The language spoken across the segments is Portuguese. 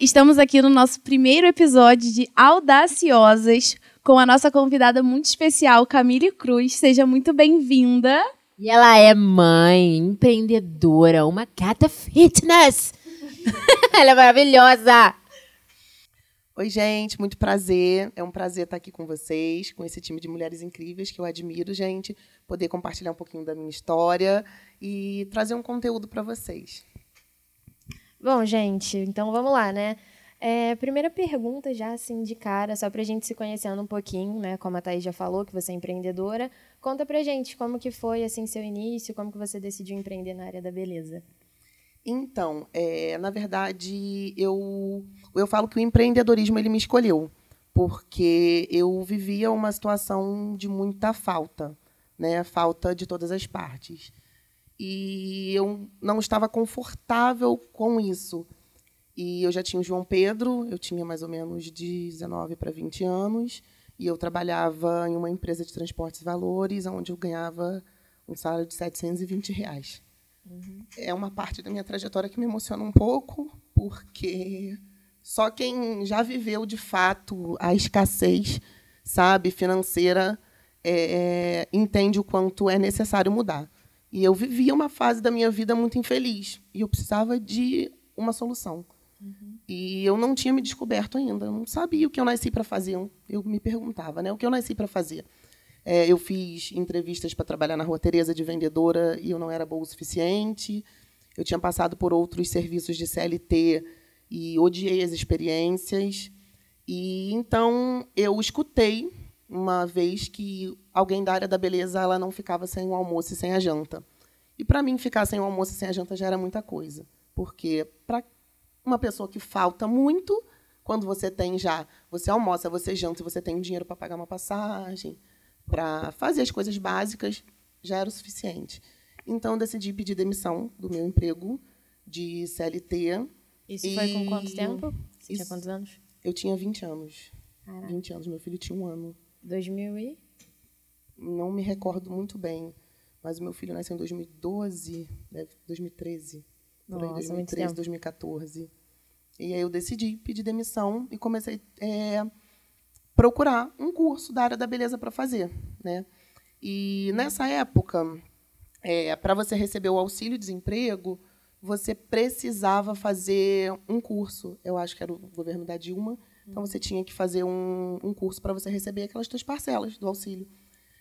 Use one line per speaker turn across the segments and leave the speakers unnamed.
Estamos aqui no nosso primeiro episódio de Audaciosas com a nossa convidada muito especial, Camille Cruz. Seja muito bem-vinda.
E ela é mãe, empreendedora, uma gata fitness. ela é maravilhosa.
Oi, gente, muito prazer. É um prazer estar aqui com vocês, com esse time de mulheres incríveis que eu admiro, gente. Poder compartilhar um pouquinho da minha história e trazer um conteúdo para vocês.
Bom, gente, então vamos lá, né? É, primeira pergunta, já assim de cara, só para a gente se conhecendo um pouquinho, né? Como a Thaís já falou, que você é empreendedora. Conta pra gente como que foi assim seu início, como que você decidiu empreender na área da beleza.
Então, é, na verdade, eu, eu falo que o empreendedorismo ele me escolheu, porque eu vivia uma situação de muita falta, né? Falta de todas as partes. E eu não estava confortável com isso. E eu já tinha o João Pedro, eu tinha mais ou menos de 19 para 20 anos, e eu trabalhava em uma empresa de transportes e valores, onde eu ganhava um salário de 720 reais. Uhum. É uma parte da minha trajetória que me emociona um pouco, porque só quem já viveu de fato a escassez, sabe, financeira, é, é, entende o quanto é necessário mudar. E eu vivia uma fase da minha vida muito infeliz e eu precisava de uma solução. Uhum. E eu não tinha me descoberto ainda, eu não sabia o que eu nasci para fazer. Eu me perguntava, né, o que eu nasci para fazer. É, eu fiz entrevistas para trabalhar na Rua Tereza de vendedora e eu não era boa o suficiente. Eu tinha passado por outros serviços de CLT e odiei as experiências. E então eu escutei uma vez que alguém da área da beleza ela não ficava sem o almoço e sem a janta. E para mim ficar sem o almoço e sem a janta já era muita coisa, porque para uma pessoa que falta muito, quando você tem já, você almoça, você janta, você tem dinheiro para pagar uma passagem, para fazer as coisas básicas, já era o suficiente. Então, eu decidi pedir demissão do meu emprego de CLT.
Isso e... foi com quanto tempo? Você Isso... tinha quantos anos?
Eu tinha 20 anos. Caraca. 20 anos. Meu filho tinha um ano.
2000 e?
Não me recordo muito bem. Mas o meu filho nasceu em 2012, 2013. Nossa, por aí, 2013, 2014. E aí eu decidi pedir demissão e comecei é, procurar um curso da área da beleza para fazer, né? E nessa época, é, para você receber o auxílio desemprego, você precisava fazer um curso. Eu acho que era o governo da Dilma. Então você tinha que fazer um, um curso para você receber aquelas três parcelas do auxílio.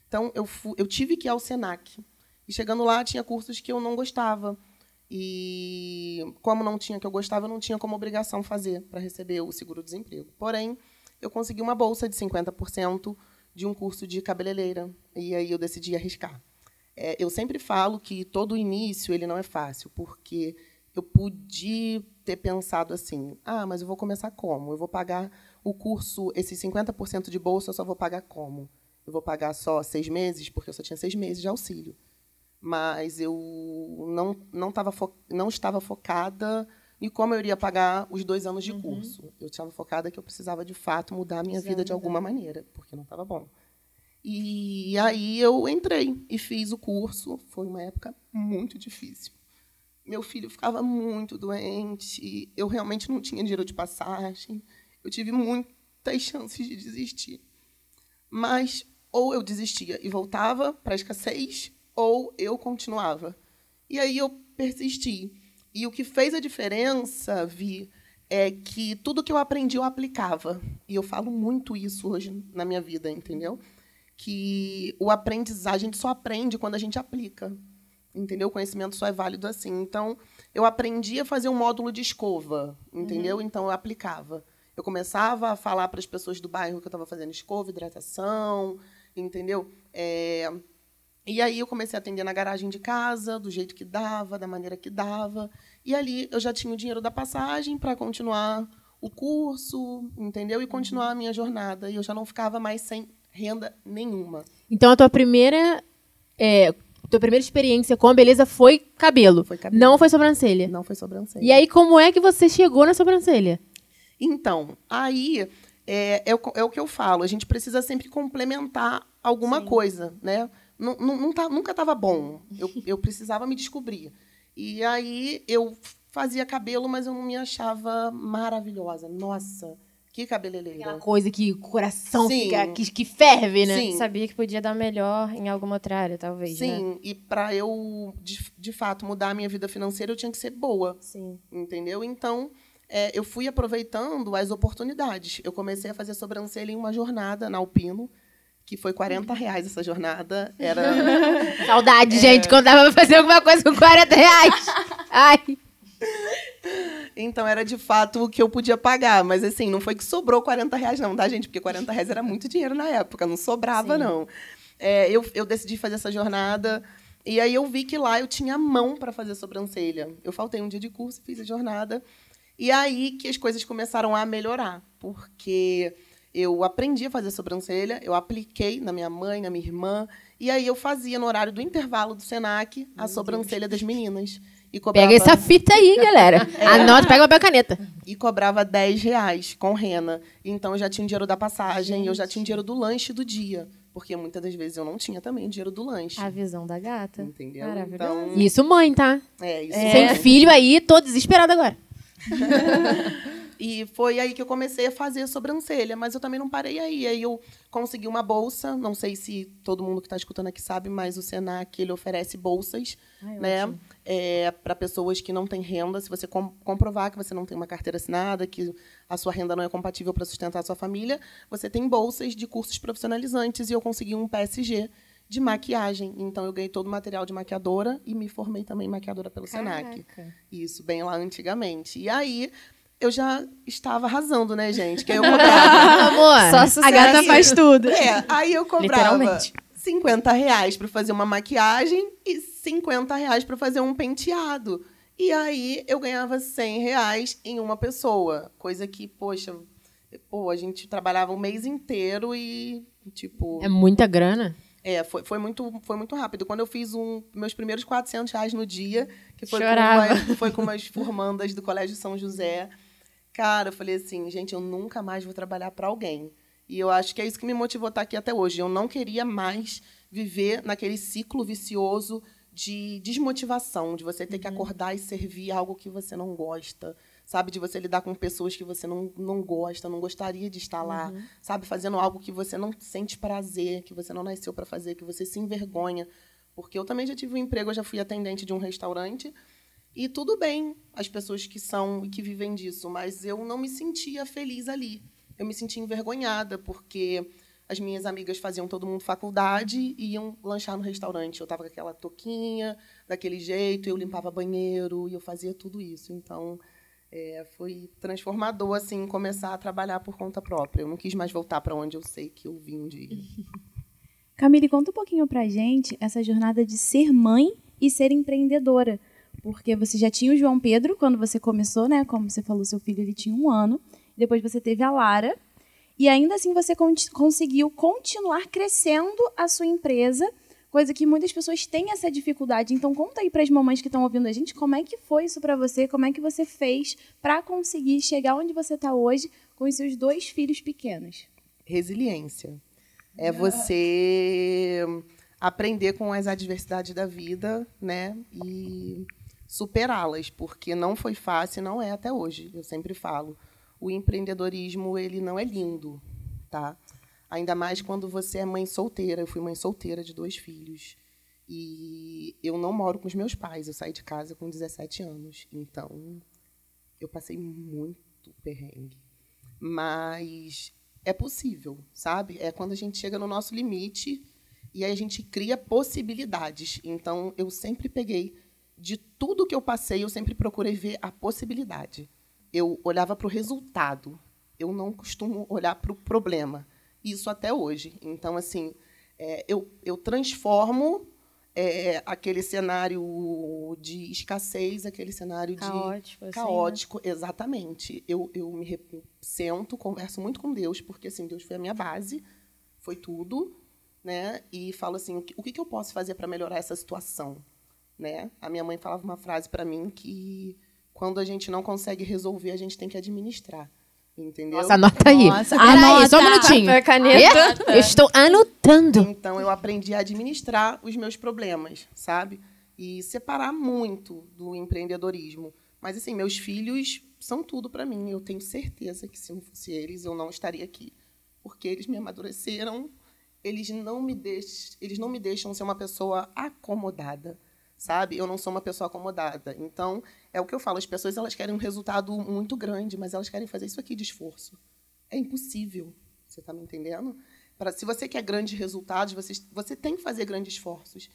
Então eu, fui, eu tive que ir ao Senac. E chegando lá tinha cursos que eu não gostava. E como não tinha que eu gostava, eu não tinha como obrigação fazer para receber o seguro-desemprego. Porém, eu consegui uma bolsa de 50% de um curso de cabeleireira. E aí eu decidi arriscar. É, eu sempre falo que todo início ele não é fácil, porque eu pude ter pensado assim: ah, mas eu vou começar como? Eu vou pagar o curso, esses 50% de bolsa, eu só vou pagar como? Eu vou pagar só seis meses, porque eu só tinha seis meses de auxílio. Mas eu não, não, tava fo não estava focada e como eu iria pagar os dois anos de uhum. curso. Eu estava focada que eu precisava, de fato, mudar a minha vida de alguma maneira, porque não estava bom. E aí eu entrei e fiz o curso. Foi uma época muito difícil. Meu filho ficava muito doente, eu realmente não tinha dinheiro de passagem. Eu tive muitas chances de desistir. Mas ou eu desistia e voltava para a escassez, ou eu continuava. E aí eu persisti. E o que fez a diferença, Vi, é que tudo que eu aprendi eu aplicava. E eu falo muito isso hoje na minha vida, entendeu? Que o aprendizagem, a gente só aprende quando a gente aplica. Entendeu? O conhecimento só é válido assim. Então, eu aprendi a fazer um módulo de escova, entendeu? Uhum. Então, eu aplicava. Eu começava a falar para as pessoas do bairro que eu estava fazendo escova, hidratação, entendeu? É, e aí eu comecei a atender na garagem de casa, do jeito que dava, da maneira que dava. E ali eu já tinha o dinheiro da passagem para continuar o curso, entendeu? E continuar a minha jornada. E eu já não ficava mais sem renda nenhuma.
Então a tua primeira é, tua primeira experiência com a beleza foi cabelo.
Foi cabelo.
Não foi sobrancelha.
Não foi sobrancelha.
E aí como é que você chegou na sobrancelha?
Então, aí é, é, o, é o que eu falo. A gente precisa sempre complementar alguma Sim. coisa, né? não, não, não tá, nunca estava bom. Eu, eu precisava me descobrir. E aí eu fazia cabelo, mas eu não me achava maravilhosa. Nossa, que cabeleireira.
Aquela coisa que o coração
Sim.
fica, que, que ferve, né?
Sim.
Sabia que podia dar melhor em alguma outra área, talvez, né?
Sim, e para eu, de, de fato, mudar a minha vida financeira, eu tinha que ser boa,
Sim.
entendeu? Então, é, eu fui aproveitando as oportunidades. Eu comecei a fazer sobrancelha em uma jornada na Alpino, que foi 40 reais essa jornada. Era
Saudade,
É.
gente, quando dava pra fazer alguma coisa com 40 reais. Ai.
Então era de fato o que eu podia pagar. Mas assim, não foi que sobrou 40 reais, não, tá, gente? Porque 40 reais era muito dinheiro na época, não sobrava, não. É, eu, eu decidi fazer essa jornada. E aí eu vi que lá eu tinha mão para fazer sobrancelha. Eu faltei um dia de curso, fiz a jornada. E aí que as coisas começaram a melhorar. Porque eu aprendi a fazer sobrancelha, eu apliquei na minha mãe, na minha irmã. E aí eu fazia no horário do intervalo do Senac a sobrancelha das meninas. E cobrava...
Pega essa fita aí, galera. Anota, pega e caneta.
e cobrava 10 reais com rena. Então eu já tinha o dinheiro da passagem, eu já tinha o dinheiro do lanche do dia. Porque muitas das vezes eu não tinha também o dinheiro do lanche.
A visão da gata.
Entendeu? Então,
Isso, mãe, tá?
é isso.
Sem
mesmo.
filho aí, tô desesperada agora.
E foi aí que eu comecei a fazer a sobrancelha, mas eu também não parei aí. Aí eu consegui uma bolsa, não sei se todo mundo que está escutando aqui sabe, mas o Senac ele oferece bolsas,
Ai,
né,
ótimo.
para pessoas que não têm renda. Se você com- comprovar que você não tem uma carteira assinada, que a sua renda não é compatível para sustentar a sua família, você tem bolsas de cursos profissionalizantes e eu consegui um PSG de maquiagem. Então eu ganhei todo o material de maquiadora e me formei também maquiadora pelo Senac.
Caraca.
Isso, bem lá antigamente. E aí eu já estava arrasando, né, gente? Que aí eu cobrava.
Amor.
Só sucesso.
A gata faz tudo.
é, aí eu cobrava
Literalmente.
50 reais para fazer uma maquiagem e 50 reais para fazer um penteado. E aí eu ganhava 100 reais em uma pessoa. Coisa que, poxa, pô, a gente trabalhava o mês inteiro e, tipo...
É muita grana.
É, foi, foi, muito, foi muito rápido. Quando eu fiz um, meus primeiros 400 reais no dia, que foi com, uma, foi com umas formandas do Colégio São José, cara, eu falei assim, gente, eu nunca mais vou trabalhar para alguém. E eu acho que é isso que me motivou a estar aqui até hoje. Eu não queria mais viver naquele ciclo vicioso de desmotivação, de você ter que acordar e servir algo que você não gosta, sabe? De você lidar com pessoas que você não, não gosta, não gostaria de estar lá, sabe? Fazendo algo que você não sente prazer, que você não nasceu para fazer, que você se envergonha. Porque eu também já tive um emprego, eu já fui atendente de um restaurante, e tudo bem as pessoas que são e que vivem disso, mas eu não me sentia feliz ali. Eu me sentia envergonhada, porque as minhas amigas faziam todo mundo faculdade e iam lanchar no restaurante. Eu estava com aquela toquinha, daquele jeito, eu limpava banheiro e eu fazia tudo isso. Então, é, foi transformador, assim, começar a trabalhar por conta própria. Eu não quis mais voltar para onde eu sei que eu vim um dia.
Camille, conta um pouquinho pra gente essa jornada de ser mãe e ser empreendedora. Porque você já tinha o João Pedro quando você começou, né? Como você falou, seu filho ele tinha um ano. Depois você teve a Lara. E ainda assim você con- conseguiu continuar crescendo a sua empresa, coisa que muitas pessoas têm essa dificuldade. Então conta aí para as mamães que estão ouvindo a gente como é que foi isso para você, como é que você fez para conseguir chegar onde você está hoje com os seus dois filhos pequenos.
Resiliência. É você aprender com as adversidades da vida, né? E superá-las, porque não foi fácil, não é até hoje. Eu sempre falo, o empreendedorismo ele não é lindo, tá? Ainda mais quando você é mãe solteira. Eu fui mãe solteira de dois filhos. E eu não moro com os meus pais. Eu saí de casa com 17 anos. Então, eu passei muito perrengue. Mas é possível, sabe? É quando a gente chega no nosso limite e aí a gente cria possibilidades. Então, eu sempre peguei de tudo que eu passei, eu sempre procurei ver a possibilidade. Eu olhava para o resultado. Eu não costumo olhar para o problema. Isso até hoje. Então, assim, é, eu, eu transformo é, aquele cenário de escassez, aquele cenário de
Caótico, assim,
caótico, exatamente. Eu, eu me re- sento, converso muito com Deus, porque assim, Deus foi a minha base, foi tudo, né? E falo assim, o que, o que eu posso fazer para melhorar essa situação, né? A minha mãe falava uma frase para mim que quando a gente não consegue resolver, a gente tem que administrar, entendeu?
Nossa, anota aí.
Nossa, anota.
só um minutinho.
E?
Eu estou anotando.
Então eu aprendi a administrar os meus problemas, sabe? E separar muito do empreendedorismo. Mas, assim, meus filhos são tudo para mim. Eu tenho certeza que se não fosse eles, eu não estaria aqui. Porque eles me amadureceram, eles não me, deix... eles não me deixam ser uma pessoa acomodada, sabe? Eu não sou uma pessoa acomodada. Então, é o que eu falo, as pessoas elas querem um resultado muito grande, mas elas querem fazer isso aqui de esforço. É impossível. Você está me entendendo? Para se você quer grandes resultados, você, você tem que fazer grandes esforços.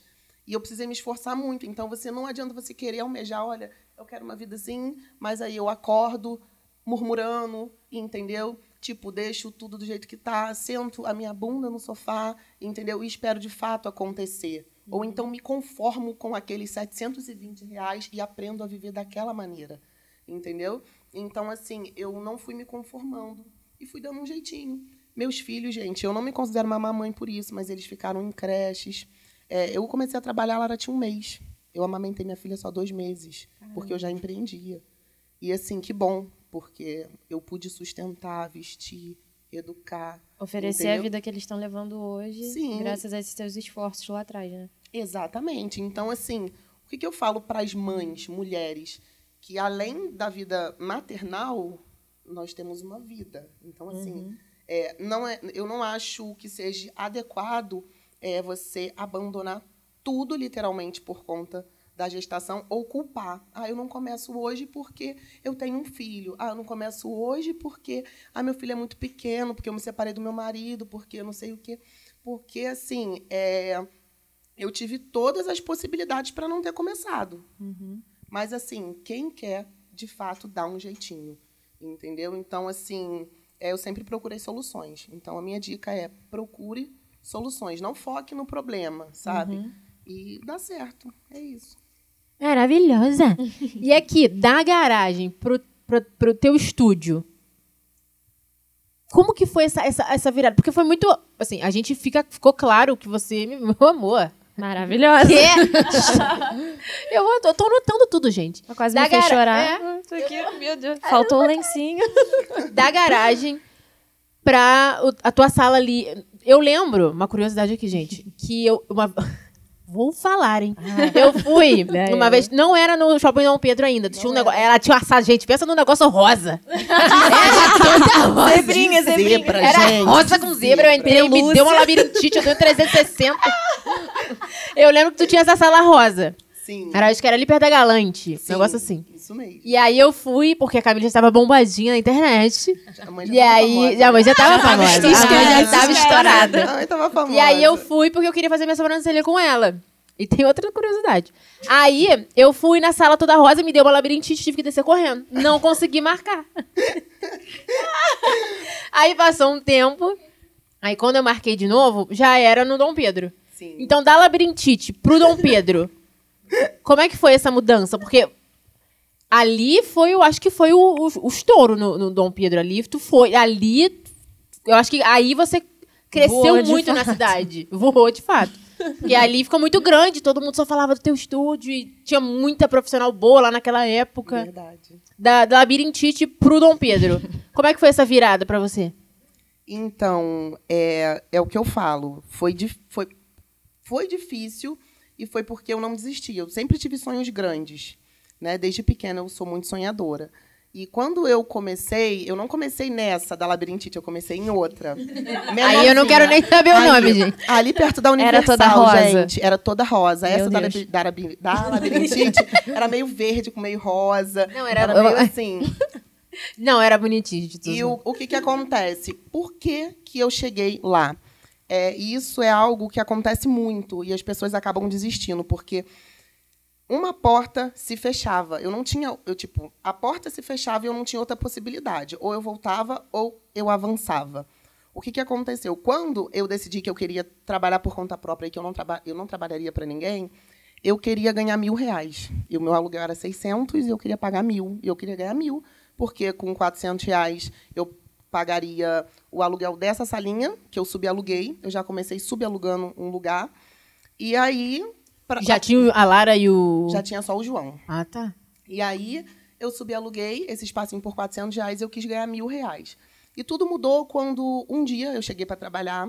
E eu precisei me esforçar muito. Então, você não adianta você querer almejar, olha, eu quero uma vida assim, mas aí eu acordo murmurando, entendeu? Tipo, deixo tudo do jeito que tá, sento a minha bunda no sofá, entendeu? E espero de fato acontecer. Ou então me conformo com aqueles 720 reais e aprendo a viver daquela maneira, entendeu? Então, assim, eu não fui me conformando e fui dando um jeitinho. Meus filhos, gente, eu não me considero uma mamãe por isso, mas eles ficaram em creches. É, eu comecei a trabalhar, ela tinha um mês. Eu amamentei minha filha só dois meses, Caramba. porque eu já empreendia. E assim, que bom, porque eu pude sustentar, vestir, educar.
Oferecer entendeu? a vida que eles estão levando hoje,
Sim.
graças a esses seus esforços lá atrás, né?
Exatamente. Então, assim, o que, que eu falo para as mães, mulheres, que além da vida maternal, nós temos uma vida. Então, assim, uhum. é, não é, eu não acho que seja adequado é, você abandonar tudo, literalmente, por conta da gestação ou culpar. Ah, eu não começo hoje porque eu tenho um filho. Ah, eu não começo hoje porque ah, meu filho é muito pequeno, porque eu me separei do meu marido, porque eu não sei o quê. Porque, assim, é, eu tive todas as possibilidades para não ter começado. Uhum. Mas, assim, quem quer, de fato, dá um jeitinho. Entendeu? Então, assim, é, eu sempre procurei soluções. Então, a minha dica é procure soluções. Não foque no problema, sabe? Uhum. E dá certo. É isso.
Maravilhosa. e aqui, da garagem pro, pro, pro teu estúdio, como que foi essa, essa, essa virada? Porque foi muito. Assim, a gente fica, ficou claro que você, meu amor,
Maravilhosa.
Que? eu, eu tô anotando tudo, gente.
Eu quase da me fez chorar. É. Isso aqui, meu Deus. Faltou o um lencinho.
Da garagem pra a tua sala ali. Eu lembro, uma curiosidade aqui, gente, que eu. Uma... Vou falar, hein? Ah. Eu fui é, uma vez, não era no shopping Dom Pedro ainda. Tinha um negócio, ela tinha assado, gente, pensa num negócio rosa. era toda rosa.
Zebrinha, zebrinha. Zebra,
era gente. rosa com zebra. Eu entrei, Pelúcia. me deu uma labirintite, eu dei 360. eu lembro que tu tinha essa sala rosa.
Sim.
Era, acho que era ali perto da Galante. Sim, um negócio assim.
Isso mesmo.
E aí eu fui, porque a Camila já estava bombadinha na internet. A mãe já e aí, famosa. a mãe já estava famosa. A mãe já estava estourada.
A mãe tava famosa.
E aí eu fui porque eu queria fazer minha sobrancelha com ela. E tem outra curiosidade. Aí eu fui na sala toda rosa, me deu uma labirintite, tive que descer correndo. Não consegui marcar. aí passou um tempo. Aí quando eu marquei de novo, já era no Dom Pedro.
Sim.
Então da labirintite pro Dom Pedro. Como é que foi essa mudança? Porque ali foi, eu acho que foi o, o, o estouro no, no, Dom Pedro ali. Tu foi ali. Eu acho que aí você cresceu muito fato. na cidade. Voou de fato. E ali ficou muito grande, todo mundo só falava do teu estúdio e tinha muita profissional boa lá naquela época.
Verdade.
Da, da labirintite pro Dom Pedro. Como é que foi essa virada para você?
Então, é, é o que eu falo. Foi, foi, foi difícil e foi porque eu não desisti. Eu sempre tive sonhos grandes. Né? Desde pequena eu sou muito sonhadora. E quando eu comecei, eu não comecei nessa da labirintite, eu comecei em outra.
Aí eu não quero nem saber o ali, nome, gente.
Ali perto da Universal, era toda rosa. gente. Era toda rosa. Meu essa da, da, da, labirintite era meio verde com meio rosa. Não, era, era meio assim.
Não, era bonitinho. De
tudo. E o, o que, que acontece? Por que, que eu cheguei lá? É, isso é algo que acontece muito e as pessoas acabam desistindo, porque uma porta se fechava. Eu não tinha, eu tipo, a porta se fechava e eu não tinha outra possibilidade. Ou eu voltava ou eu avançava. O que, que aconteceu? Quando eu decidi que eu queria trabalhar por conta própria e que eu não, traba eu não trabalharia para ninguém, eu queria ganhar mil reais. E o meu aluguel era 600 e eu queria pagar mil. E eu queria ganhar mil, porque com 400 reais eu pagaria o aluguel dessa salinha, que eu subaluguei. Eu já comecei subalugando um lugar. E aí
Pra... Já tinha a Lara e o.
Já tinha só o João.
Ah, tá.
E aí eu subi, aluguei esse espacinho por 400 reais e eu quis ganhar mil reais. E tudo mudou quando um dia eu cheguei para trabalhar.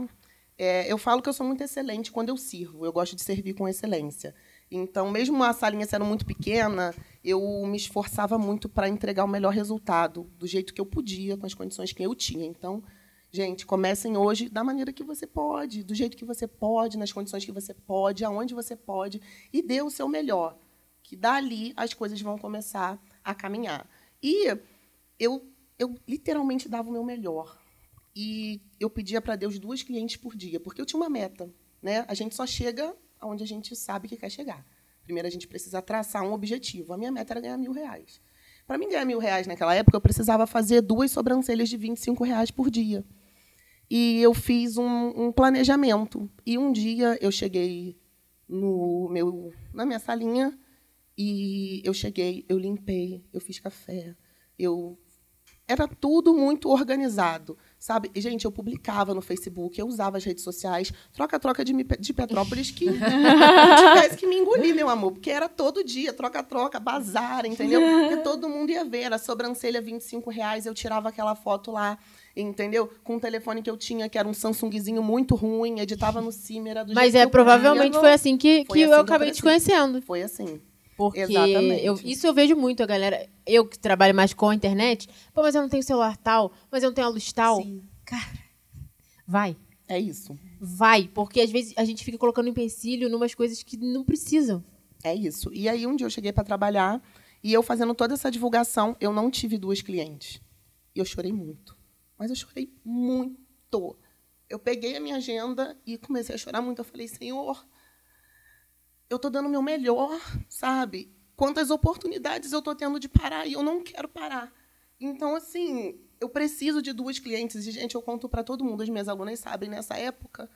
É, eu falo que eu sou muito excelente quando eu sirvo. Eu gosto de servir com excelência. Então, mesmo a salinha sendo muito pequena, eu me esforçava muito para entregar o melhor resultado, do jeito que eu podia, com as condições que eu tinha. Então, gente, comecem hoje da maneira que você pode, do jeito que você pode, nas condições que você pode, aonde você pode, e dê o seu melhor, que dali as coisas vão começar a caminhar. E eu, eu literalmente dava o meu melhor. E eu pedia para Deus duas clientes por dia, porque eu tinha uma meta. Né? A gente só chega onde a gente sabe que quer chegar. Primeiro, a gente precisa traçar um objetivo. A minha meta era ganhar mil reais. Para mim ganhar mil reais naquela época, eu precisava fazer duas sobrancelhas de 25 reais por dia. E eu fiz um, um planejamento. E um dia eu cheguei no meu, na minha salinha e eu cheguei, eu limpei, eu fiz café, eu era tudo muito organizado. Sabe? E, gente, eu publicava no Facebook, eu usava as redes sociais, troca-troca de, de Petrópolis, que tivesse que me engolir, meu amor, porque era todo dia, troca-troca, bazar, entendeu? Porque todo mundo ia ver, a sobrancelha 25 reais, eu tirava aquela foto lá, entendeu? Com o telefone que eu tinha, que era um Samsungzinho muito ruim, editava no Cimer, do
Mas é, provavelmente foi assim que, que assim eu acabei te conhecendo.
Foi assim.
Porque eu, isso eu vejo muito, a galera. Eu que trabalho mais com a internet, pô, mas eu não tenho celular tal, mas eu não tenho a luz tal. Sim. Cara, vai.
É isso.
Vai, porque às vezes a gente fica colocando empecilho em umas coisas que não precisam.
É isso. E aí um dia eu cheguei para trabalhar e eu fazendo toda essa divulgação, eu não tive duas clientes. E eu chorei muito. Mas eu chorei muito. Eu peguei a minha agenda e comecei a chorar muito. Eu falei, Senhor, eu estou dando o meu melhor, sabe? Quantas oportunidades eu estou tendo de parar e eu não quero parar. Então, assim, eu preciso de duas clientes. E, gente, eu conto para todo mundo, as minhas alunas sabem, nessa época,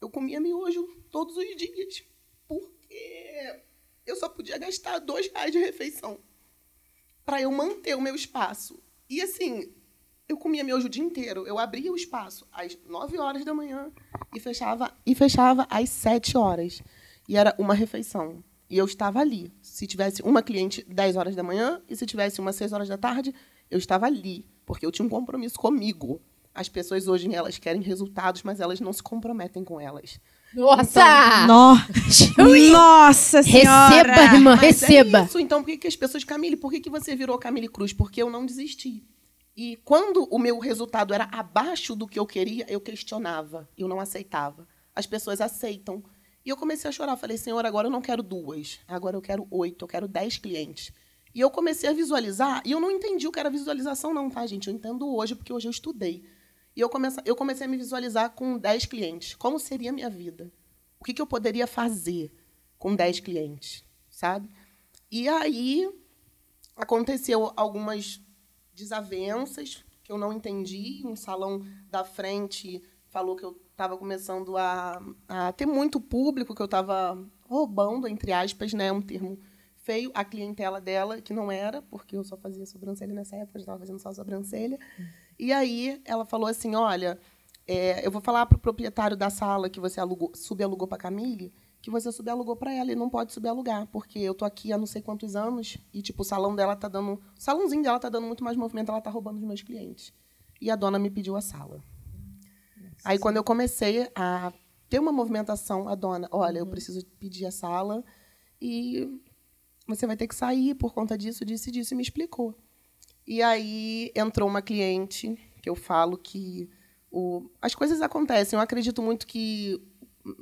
eu comia miojo todos os dias, porque eu só podia gastar dois reais de refeição para eu manter o meu espaço. E, assim, eu comia miojo o dia inteiro. Eu abria o espaço às nove horas da manhã e fechava, e fechava às sete horas. E era uma refeição. E eu estava ali. Se tivesse uma cliente 10 horas da manhã e se tivesse uma 6 horas da tarde, eu estava ali, porque eu tinha um compromisso comigo. As pessoas hoje elas querem resultados, mas elas não se comprometem com elas.
Nossa!
Então, no... Nossa senhora!
Receba, irmã, mas é receba. É
isso. Então, por que, que as pessoas... Camille, por que, que você virou Camille Cruz? Porque eu não desisti. E quando o meu resultado era abaixo do que eu queria, eu questionava, eu não aceitava. As pessoas aceitam e eu comecei a chorar. Falei, Senhor, agora eu não quero duas. Agora eu quero oito, eu quero dez clientes. E eu comecei a visualizar, e eu não entendi o que era visualização, não, tá, gente? Eu entendo hoje, porque hoje eu estudei. E eu comecei, eu comecei a me visualizar com dez clientes. Como seria a minha vida? O que, que eu poderia fazer com dez clientes, sabe? E aí aconteceu algumas desavenças que eu não entendi. Um salão da frente falou que eu estava começando a, a, ter muito público, que eu estava roubando, entre aspas, né, um termo feio, a clientela dela, que não era, porque eu só fazia sobrancelha nessa época, eu estava fazendo só sobrancelha. E aí ela falou assim, olha, é, eu vou falar para o proprietário da sala que você alugou, subalugou para a Camille, que você subalugou para ela e não pode subalugar, porque eu tô aqui há não sei quantos anos e tipo o salão dela tá dando, o salãozinho dela tá dando muito mais movimento, ela tá roubando os meus clientes. E a dona me pediu a sala. Aí, quando eu comecei a ter uma movimentação, a dona, olha, uhum. eu preciso pedir a sala e você vai ter que sair por conta disso, disso e disso, e me explicou. E aí entrou uma cliente, que eu falo que o, as coisas acontecem. Eu acredito muito que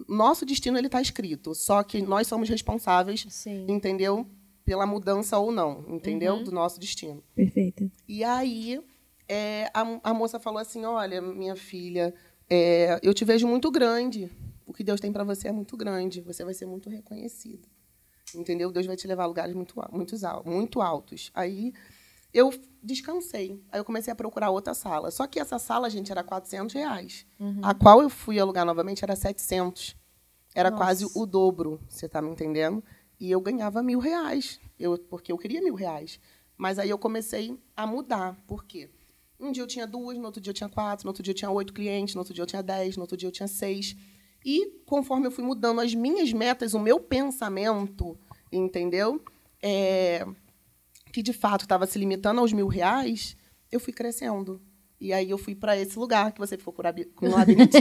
nosso destino ele está escrito, só que nós somos responsáveis, Sim. entendeu? Pela mudança ou não, entendeu? Uhum. Do nosso destino.
Perfeito.
E aí é, a, a moça falou assim: olha, minha filha, é, eu te vejo muito grande. O que Deus tem para você é muito grande. Você vai ser muito reconhecido. Entendeu? Deus vai te levar a lugares muito, muito, muito altos. Aí eu descansei. Aí eu comecei a procurar outra sala. Só que essa sala, gente, era 400 reais. Uhum. A qual eu fui alugar novamente era 700. Era Nossa. quase o dobro, você está me entendendo? E eu ganhava mil reais, eu, porque eu queria mil reais. Mas aí eu comecei a mudar. Por quê? Um dia eu tinha duas, no outro dia eu tinha quatro, no outro dia eu tinha oito clientes, no outro dia eu tinha dez, no outro dia eu tinha seis. E conforme eu fui mudando as minhas metas, o meu pensamento, entendeu? É, que de fato estava se limitando aos mil reais, eu fui crescendo. E aí eu fui para esse lugar que você ficou com o labirintite,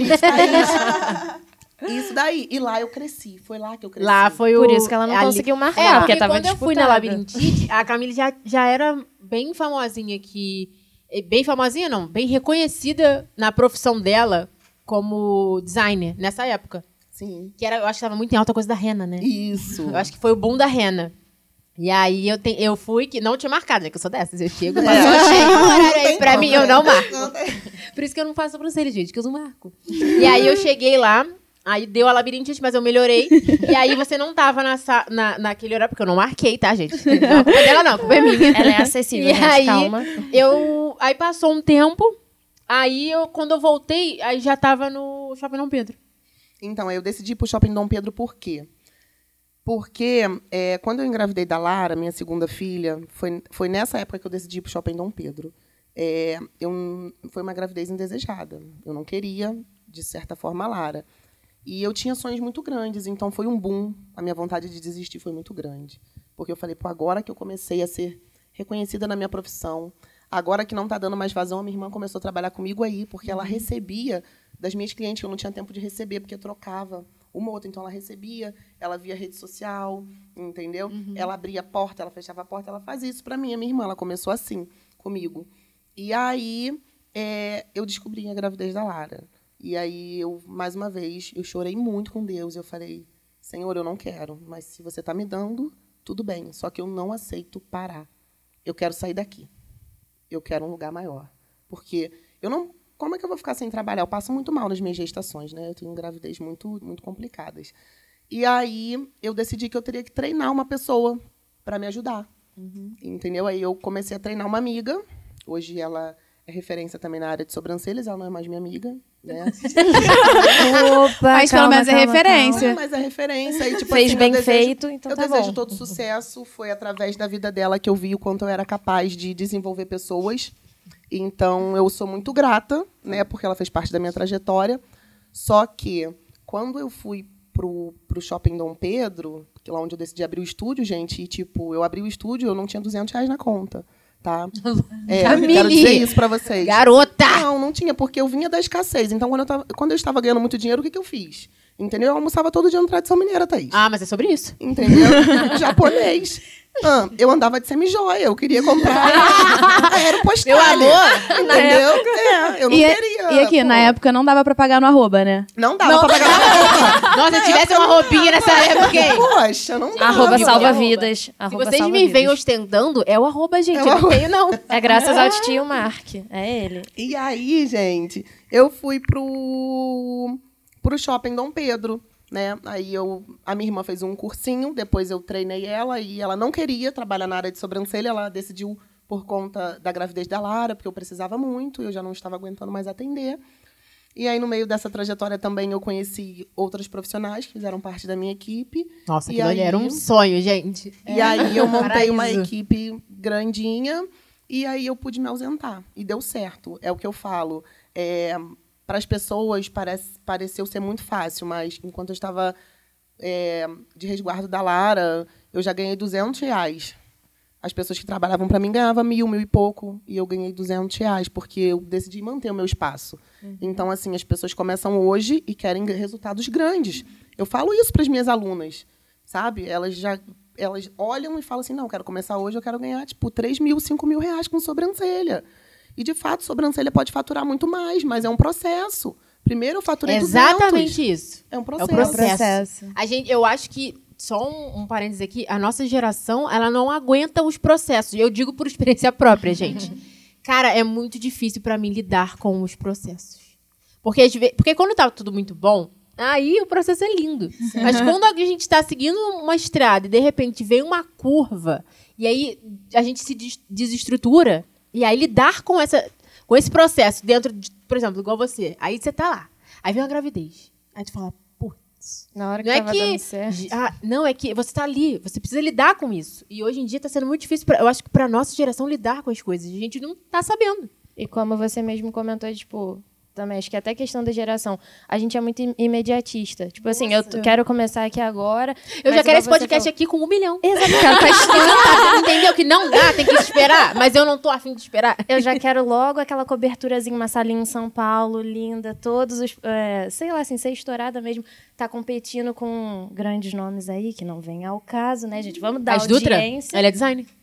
Isso daí. E lá eu cresci. Foi lá que eu cresci.
Lá foi o.
Por isso que ela não
ali-
conseguiu marcar,
É,
porque
porque
tava
quando eu fui na
disputada.
Labirintite, a Camille já, já era bem famosinha aqui. Eh, Bem famosinha, não. Bem reconhecida na profissão dela como designer, nessa época.
Sim.
Que era, eu acho que tava muito em alta coisa da rena, né?
Isso.
Eu acho que foi o boom da rena. E aí eu, te, eu fui, que não tinha marcado, né? Que eu sou dessas. Eu chego,
É.
passou cheio um horário aí pra
como,
mim, eu
né?
não marco.
Não
Por isso que eu não faço sobrancelha, gente, que eu não marco. E aí eu cheguei lá, aí deu a labirintite, mas eu melhorei. E aí você não tava na, na, naquele horário, porque eu não marquei, tá, gente? Não culpa dela, não, a culpa é minha.
Ela é acessível,
E
gente,
aí-
calma.
Eu. Aí passou um tempo, aí eu, quando eu voltei, aí já tava no Shopping Dom Pedro.
Então, aí eu decidi ir pro Shopping Dom Pedro por quê? Porque é, quando eu engravidei da Lara, minha segunda filha, foi, foi nessa época que eu decidi ir pro Shopping Dom Pedro. É, eu, foi uma gravidez indesejada. Eu não queria, de certa forma, a Lara. E eu tinha sonhos muito grandes, então foi um boom. A minha vontade de desistir foi muito grande. Porque eu falei, pô, agora que eu comecei a ser reconhecida na minha profissão, agora que não está dando mais vazão, a minha irmã começou a trabalhar comigo aí, porque ela recebia das minhas clientes que eu não tinha tempo de receber, porque eu trocava uma ou outra. Então, ela recebia, ela via rede social, entendeu? Ela abria a porta, ela fechava a porta, ela fazia isso para mim. A minha irmã, ela começou assim, comigo. E aí, é, eu descobri a gravidez da Lara. E aí, eu, mais uma vez, eu chorei muito com Deus. Eu falei, Senhor, eu não quero, mas se você está me dando, tudo bem. Só que eu não aceito parar. Eu quero sair daqui. Eu quero um lugar maior. Porque eu não. Como é que eu vou ficar sem trabalhar? Eu passo muito mal nas minhas gestações, né? Eu tenho gravidez muito, muito complicadas. E aí eu decidi que eu teria que treinar uma pessoa para me ajudar. Entendeu? Aí eu comecei a treinar uma amiga. Hoje ela é referência também na área de sobrancelhas, ela não é mais minha amiga, né?
Opa,
Mas pelo menos é referência.
Não, mas é referência. E, tipo,
Fez
assim,
bem
eu desejo-
feito, então
eu
tá
desejo
bom.
todo sucesso. Foi através da vida dela que eu vi o quanto eu era capaz de desenvolver pessoas. Então, eu sou muito grata, né? Porque ela fez parte da minha trajetória. Só que, quando eu fui pro, pro Shopping Dom Pedro, que é lá onde eu decidi abrir o estúdio, gente, e, tipo, eu abri o estúdio eu não tinha 200 reais na conta, tá? É,
Camille!
quero dizer isso pra vocês.
Garota!
Não, não tinha, porque eu vinha da escassez. Então, quando eu, tava, quando eu estava ganhando muito dinheiro, o que, que eu fiz? Entendeu? Eu almoçava todo dia no Tradição Mineira, Thaís.
Ah, mas é sobre isso.
Entendeu? Japonês. Ah, eu andava de semijoia, eu queria comprar aeropostal.
Meu amor!
Entendeu? É, eu não
E,
queria.
e aqui, na
pô.
época, não dava pra pagar no arroba, né?
Não dava pra pagar roupa.
Nossa, se tivesse uma roupinha nessa época, hein?
Poxa, não dava.
Arroba salva
Arroba.
vidas.
Se
Arroba
vocês
salva
me veem ostentando, é o arroba, gente.
É o
eu não
arroba.
tenho, não.
É graças ao tio Mark. É ele.
E aí, gente, eu fui pro, pro shopping Dom Pedro, né? Aí eu, a minha irmã fez um cursinho, depois eu treinei ela e ela não queria trabalhar na área de sobrancelha, ela decidiu por conta da gravidez da Lara, porque eu precisava muito, eu já não estava aguentando mais atender. E aí, no meio dessa trajetória também, eu conheci outras profissionais que fizeram parte da minha equipe.
Nossa,
E
ali
aí-
era um sonho, gente.
E aí eu montei uma
Paraíso.
equipe grandinha e aí eu pude me ausentar. E deu certo. É o que eu falo. Para as pessoas parece, pareceu ser muito fácil, mas enquanto eu estava é, de resguardo da Lara, eu já ganhei 200 reais. As pessoas que trabalhavam para mim ganhavam mil, mil e pouco, e eu ganhei 200 reais, porque eu decidi manter o meu espaço. Então, assim, as pessoas começam hoje e querem resultados grandes. Eu falo isso para as minhas alunas, sabe? Elas já elas olham e falam assim, não, quero começar hoje, eu quero ganhar, tipo, 3 mil, 5 mil reais com sobrancelha. E, de fato, sobrancelha pode faturar muito mais, mas é um processo. Primeiro eu faturei 200.
Exatamente isso.
É um
É
processo.
processo.
Processo.
A gente, eu acho que, só um, um parênteses aqui, a nossa geração, ela não aguenta os processos. Eu digo por experiência própria, gente. Cara, é muito difícil pra mim lidar com os processos. Porque, porque quando tá tudo muito bom, aí o processo é lindo. Mas quando a gente tá seguindo uma estrada e de repente vem uma curva, e aí a gente se des- desestrutura, e aí lidar com, essa, com esse processo dentro de, por exemplo, igual você, aí você tá lá, aí vem uma gravidez. Aí tu fala, putz,
Na hora que
não é que. Ah, não, é que você tá ali, você precisa lidar com isso. E hoje em dia tá sendo muito difícil, pra, eu acho que pra nossa geração lidar com as coisas. A gente não tá sabendo.
E como você mesmo comentou, tipo, também, acho que até questão da geração. A gente é muito imediatista. Tipo Nossa. assim, eu quero começar aqui agora.
Eu já quero esse podcast falou... aqui com um milhão. Tá Entendeu? Que não dá, tem que esperar. Mas eu não tô afim de esperar.
Eu já quero logo aquela coberturazinha, uma salinha em São Paulo, linda, todos os. É, sei lá, assim, ser estourada mesmo. Tá competindo com grandes nomes aí, que não vem ao caso, né, gente? Vamos dar As audiência.
Dutra? Ela é designer.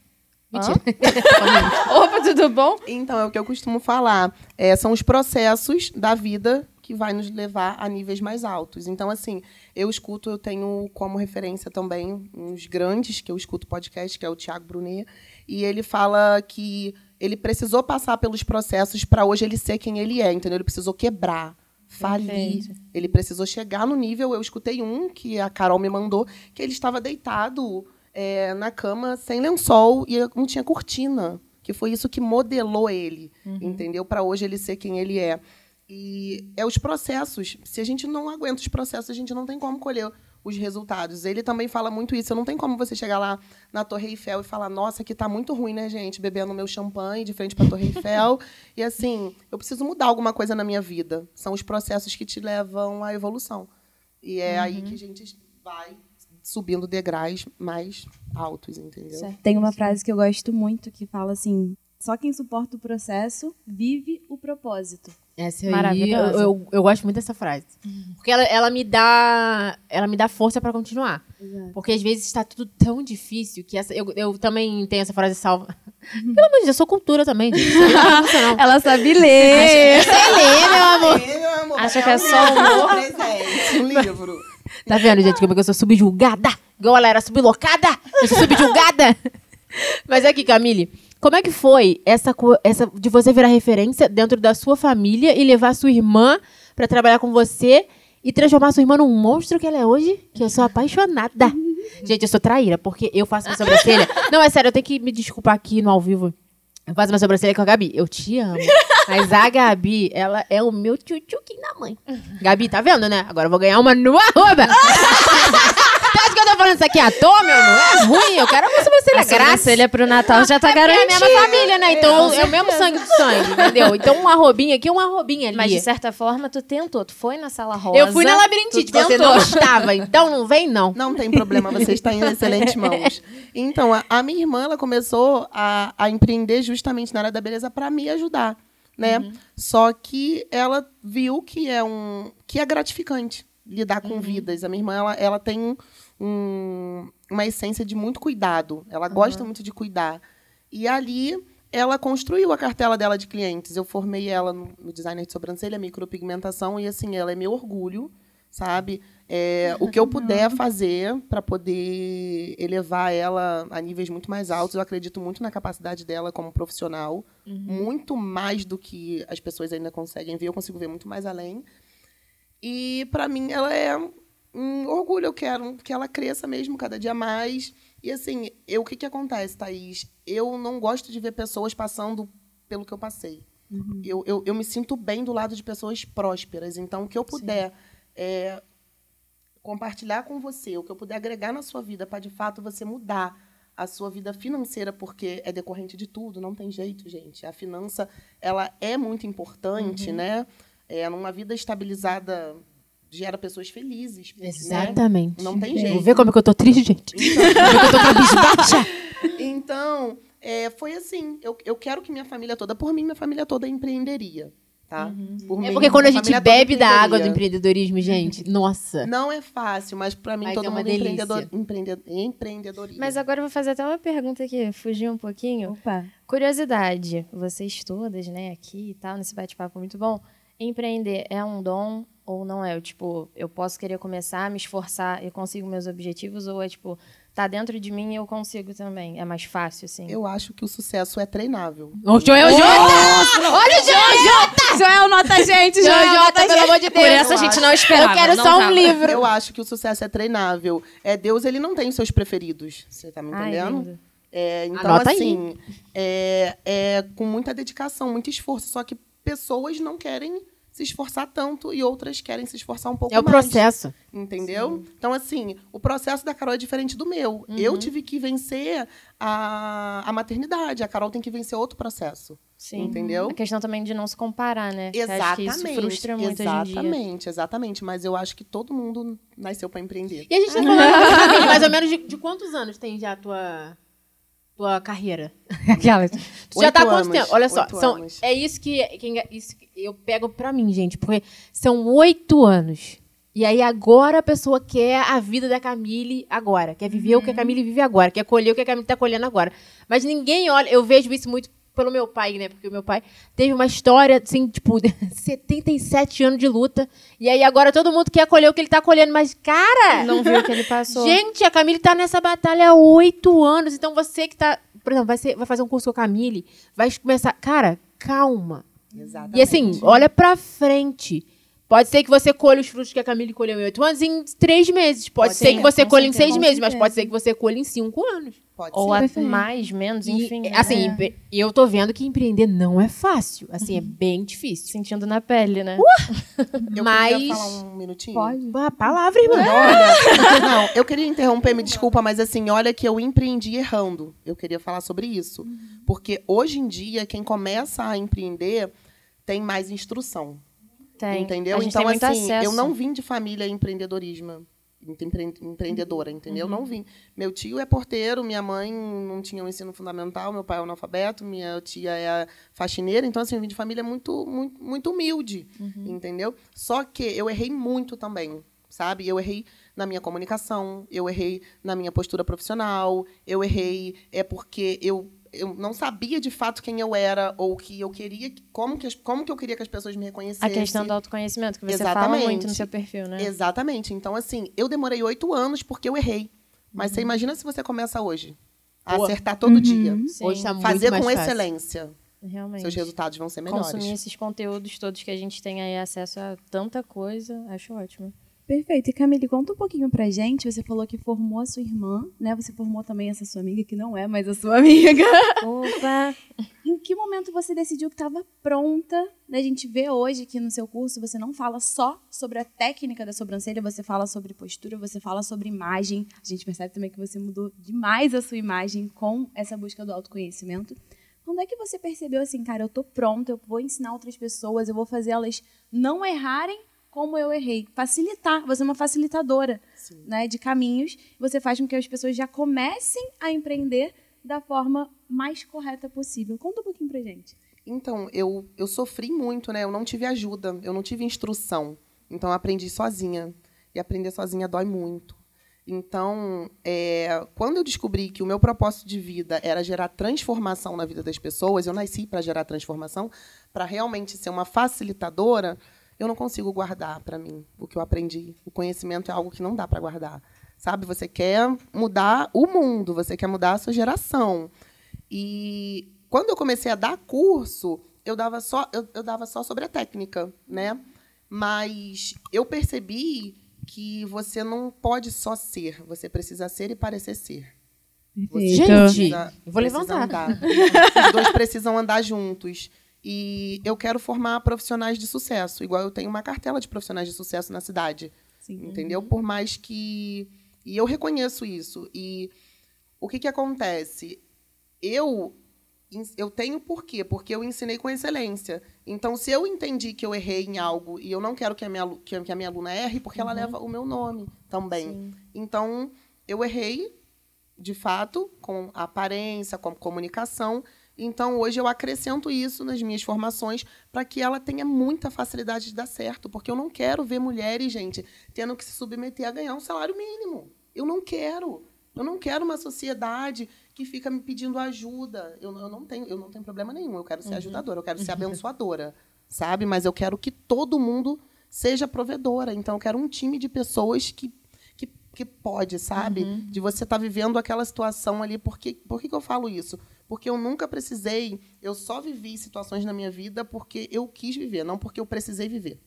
Mentira. Opa, tudo bom?
Então, é o que eu costumo falar. É, são os processos da vida que vai nos levar a níveis mais altos. Então, assim, eu escuto, eu tenho como referência também uns grandes, que eu escuto podcast, que é o Tiago Brunet, e ele fala que ele precisou passar pelos processos para hoje ele ser quem ele é, entendeu? Ele precisou quebrar, falir. Perfeito. Ele precisou chegar no nível. Eu escutei um que a Carol me mandou, que ele estava deitado é, na cama sem lençol e não tinha cortina, que foi isso que modelou ele, uhum. entendeu? Para hoje ele ser quem ele é. E é os processos. Se a gente não aguenta os processos, a gente não tem como colher os resultados. Ele também fala muito isso. Não tem como você chegar lá na Torre Eiffel e falar: "Nossa, aqui tá muito ruim, né, gente? Bebendo meu champanhe de frente para a Torre Eiffel". e assim, eu preciso mudar alguma coisa na minha vida. São os processos que te levam à evolução. E é uhum. aí que a gente vai subindo degraus mais altos, entendeu? Certo.
Tem uma frase que eu gosto muito que fala assim: só quem suporta o processo vive o propósito.
Essa aí, eu, eu, eu, gosto muito dessa frase. Porque ela, ela me dá ela me dá força para continuar. Exato. Porque às vezes está tudo tão difícil que essa, eu, eu também tenho essa frase salva. Pelo amor de Deus, eu sou cultura também. Gente.
Não ela sabe ler.
Acho que você lê, meu amor.
É, meu amor.
Acha que é só um
presente, um livro.
Tá vendo, gente, como é que eu sou subjulgada? Igual ela era sublocada? Eu sou subjulgada? Mas aqui, Camille, como é que foi essa, essa de você virar referência dentro da sua família e levar sua irmã para trabalhar com você e transformar sua irmã num monstro que ela é hoje? Que eu sou apaixonada. Gente, eu sou traíra, porque eu faço minha sobrancelha. Não, é sério, eu tenho que me desculpar aqui no ao vivo. Eu faço minha sobrancelha com a Gabi. Eu te amo. Mas a Gabi, ela é o meu tchutchuquinho da mãe. Gabi, tá vendo, né? Agora eu vou ganhar uma no arroba. Você acha que eu tô falando isso aqui à toa, meu? Não é ruim, eu quero uma sobrancelha graça.
sobrancelha pro Natal já tá é garantida.
É a mesma família, né? Então é, é o mesmo sangue do sangue, entendeu? Então uma robinha aqui, uma robinha ali.
Mas de certa forma, tu tentou. Tu foi na sala rosa.
Eu fui na labirintite, você não estava. Então não vem, não.
Não tem problema, você está em excelentes mãos. Então, a, a minha irmã, ela começou a, a empreender justamente na área da beleza para me ajudar né? Uhum. Só que ela viu que é um que é gratificante lidar com uhum. vidas. A minha irmã ela, ela tem um, uma essência de muito cuidado. Ela uhum. gosta muito de cuidar. E ali ela construiu a cartela dela de clientes. Eu formei ela no, no designer de sobrancelha, micropigmentação e assim ela é meu orgulho, sabe? É, o que eu puder fazer para poder elevar ela a níveis muito mais altos, eu acredito muito na capacidade dela como profissional, uhum. muito mais do que as pessoas ainda conseguem ver, eu consigo ver muito mais além. E para mim ela é um orgulho, eu quero que ela cresça mesmo cada dia mais. E assim, eu, o que, que acontece, Thaís? Eu não gosto de ver pessoas passando pelo que eu passei. Uhum. Eu, eu, eu, me sinto bem do lado de pessoas prósperas. Então, o que eu puder é, compartilhar com você, o que eu puder agregar na sua vida para de fato você mudar a sua vida financeira, porque é decorrente de tudo, não tem jeito, gente. A finança, ela é muito importante, uhum. né? É, numa vida estabilizada gera pessoas felizes.
Né? Exatamente.
Né? Não tem jeito.
Vou ver como é que eu tô triste, gente. Então, eu
tô então é, foi assim. Eu, eu quero que minha família toda, por mim, minha família toda empreenderia tá?
Uhum. Por é porque quando a gente bebe da água do empreendedorismo, gente, nossa.
Não é fácil, mas para mim mas todo é mundo é empreendedor, empreendedor, empreendedorismo.
Mas agora eu vou fazer até uma pergunta aqui, fugir um pouquinho.
Opa.
Curiosidade, vocês todas, né, aqui e tal, nesse bate-papo muito bom, empreender é um dom ou não é? Tipo, eu posso querer começar, me esforçar, eu consigo meus objetivos ou é tipo, tá dentro de mim e eu consigo também. É mais fácil, assim.
Eu acho que o sucesso é treinável.
O Joel Jota! Olha o Joel Jota!
Joel nota gente,
Joel Jota, pelo amor de Deus.
Por essa a gente não esperava.
Eu quero
não
só um tava. livro.
Eu acho que o sucesso é treinável. É Deus, ele não tem os seus preferidos. Você tá me entendendo? Ai, é, então, Anota assim, é, é com muita dedicação, muito esforço. Só que pessoas não querem se esforçar tanto e outras querem se esforçar um pouco
É o
mais.
processo.
Entendeu? Então, assim, o processo da Carol é diferente do meu. Eu tive que vencer a, a maternidade. A Carol tem que vencer outro processo.
Sim.
Entendeu?
A questão também de não se comparar, né?
Exatamente.
isso frustra muito hoje em dia.
exatamente, exatamente. Mas eu acho que todo mundo nasceu para empreender.
E a gente tá falando mais ou menos de, de quantos anos tem já a tua, tua carreira? Aquela. Tu já tá há quanto
anos,
tempo? Olha só,
oito
são,
anos.
é isso que, que isso que eu pego pra mim, gente, porque são oito anos. E aí agora a pessoa quer a vida da Camille agora, quer viver o que a Camille vive agora, quer colher o que a Camille tá colhendo agora. Mas ninguém olha, eu vejo isso muito pelo meu pai, né? Porque o meu pai teve uma história, assim, tipo, 77 anos de luta. E aí agora todo mundo quer colher o que ele tá colhendo. Mas, cara,
Não viu o que ele passou.
Gente, a Camille tá nessa batalha há oito anos. Então você que tá. Por exemplo, vai, ser- vai fazer um curso com a Camille, vai começar. Cara, calma.
Exatamente.
E assim, olha pra frente. Pode ser que você colha os frutos que a Camille colheu em oito anos em três meses. Pode,
Pode
ser
ser,
que você colha em seis meses, mas pode ser que você colha em cinco anos.
Pode
Ou
ser.
a
Perfeito.
mais, menos,
E,
enfim. né?
assim, empre- eu tô vendo que empreender não é fácil. Assim,
Uhum.
é bem difícil.
Sentindo na pele, né?
Eu
mas.
queria falar um minutinho.
Pode.
Ah, palavra, irmã.
Olha, não, eu queria interromper, me desculpa, mas assim, olha que eu empreendi errando. Eu queria falar sobre isso. Porque hoje em dia, quem começa a empreender tem mais instrução.
Tem.
Entendeu? Então, assim,
acesso.
eu não vim de família empreendedorismo. empre- Empreendedora, entendeu?
Uhum.
Não vim. Meu tio é porteiro, minha mãe não tinha um ensino fundamental, meu pai é analfabeto, minha tia é faxineira, então assim, eu vim de família muito, muito, muito humilde,
Uhum.
entendeu? Só que eu errei muito também, sabe? Eu errei na minha comunicação, eu errei na minha postura profissional, eu errei é porque eu eu não sabia de fato quem eu era ou que eu queria, como que, as- como que eu queria que as pessoas me
A
reconhecessem.
questão do autoconhecimento, que você fala
Exatamente.
muito no seu perfil, né?
Exatamente. Então, assim, eu demorei oito anos porque eu errei. Mas você imagina se você começa hoje. A
Pô.
acertar todo dia.
Sim,
Hoje tá muito
Fazer
mais
com
fácil.
excelência.
realmente.
Seus resultados vão ser melhores.
Consumir esses conteúdos todos que a gente tem aí acesso a tanta coisa, acho ótimo.
Perfeito. E Camille, conta um pouquinho pra gente. Você falou que formou a sua irmã, né? Você formou também essa sua amiga, que não é mais a sua amiga.
Opa!
Em que momento você decidiu que estava pronta? né? A gente vê hoje que no seu curso você não fala só sobre a técnica da sobrancelha, você fala sobre postura, você fala sobre imagem. A gente percebe também que você mudou demais a sua imagem com essa busca do autoconhecimento. Quando é que você percebeu assim, cara, eu tô pronta, eu vou ensinar outras pessoas, eu vou fazer elas não errarem como eu errei? Facilitar, você é uma facilitadora
Sim.
né, de caminhos. Você faz com que as pessoas já comecem a empreender da forma mais correta possível. Conta um pouquinho pra gente.
Então, eu, eu sofri muito, né? Eu não tive ajuda, eu não tive instrução. Então, eu aprendi sozinha. E aprender sozinha dói muito. Então, é, quando eu descobri que o meu propósito de vida era gerar transformação na vida das pessoas, eu nasci para gerar transformação, para realmente ser uma facilitadora, eu não consigo guardar para mim o que eu aprendi. O conhecimento é algo que não dá para guardar. Sabe? Você quer mudar o mundo, você quer mudar a sua geração. E quando eu comecei a dar curso, eu dava só, eu, eu dava só sobre a técnica, né? Mas eu percebi que você não pode só ser, você precisa ser e parecer ser. Você
Gente,
precisa-
eu vou
precisa
levantar.
andar. Os dois precisam andar juntos. E eu quero formar profissionais de sucesso, igual eu tenho uma cartela de profissionais de sucesso na cidade.
Sim.
Entendeu? Por mais que. E eu reconheço isso. E o que, que acontece? Eu. Eu tenho por quê? Porque eu ensinei com excelência. Então, se eu entendi que eu errei em algo e eu não quero que a minha, que a minha aluna erre, porque ela leva o meu nome também. Então, eu errei, de fato, com a aparência, com a comunicação. Então, hoje eu acrescento isso nas minhas formações para que ela tenha muita facilidade de dar certo. Porque eu não quero ver mulheres, gente, tendo que se submeter a ganhar um salário mínimo. Eu não quero. Eu não quero uma sociedade que fica me pedindo ajuda. Eu, eu não tenho, eu não tenho problema nenhum. Eu quero ser ajudadora, eu quero ser abençoadora, sabe? Mas eu quero que todo mundo seja provedora. Então, eu quero um time de pessoas que que, pode, sabe? De você estar vivendo aquela situação ali. Por que, por que, que eu falo isso? Porque eu nunca precisei, eu só vivi situações na minha vida porque eu quis viver, não porque eu precisei viver.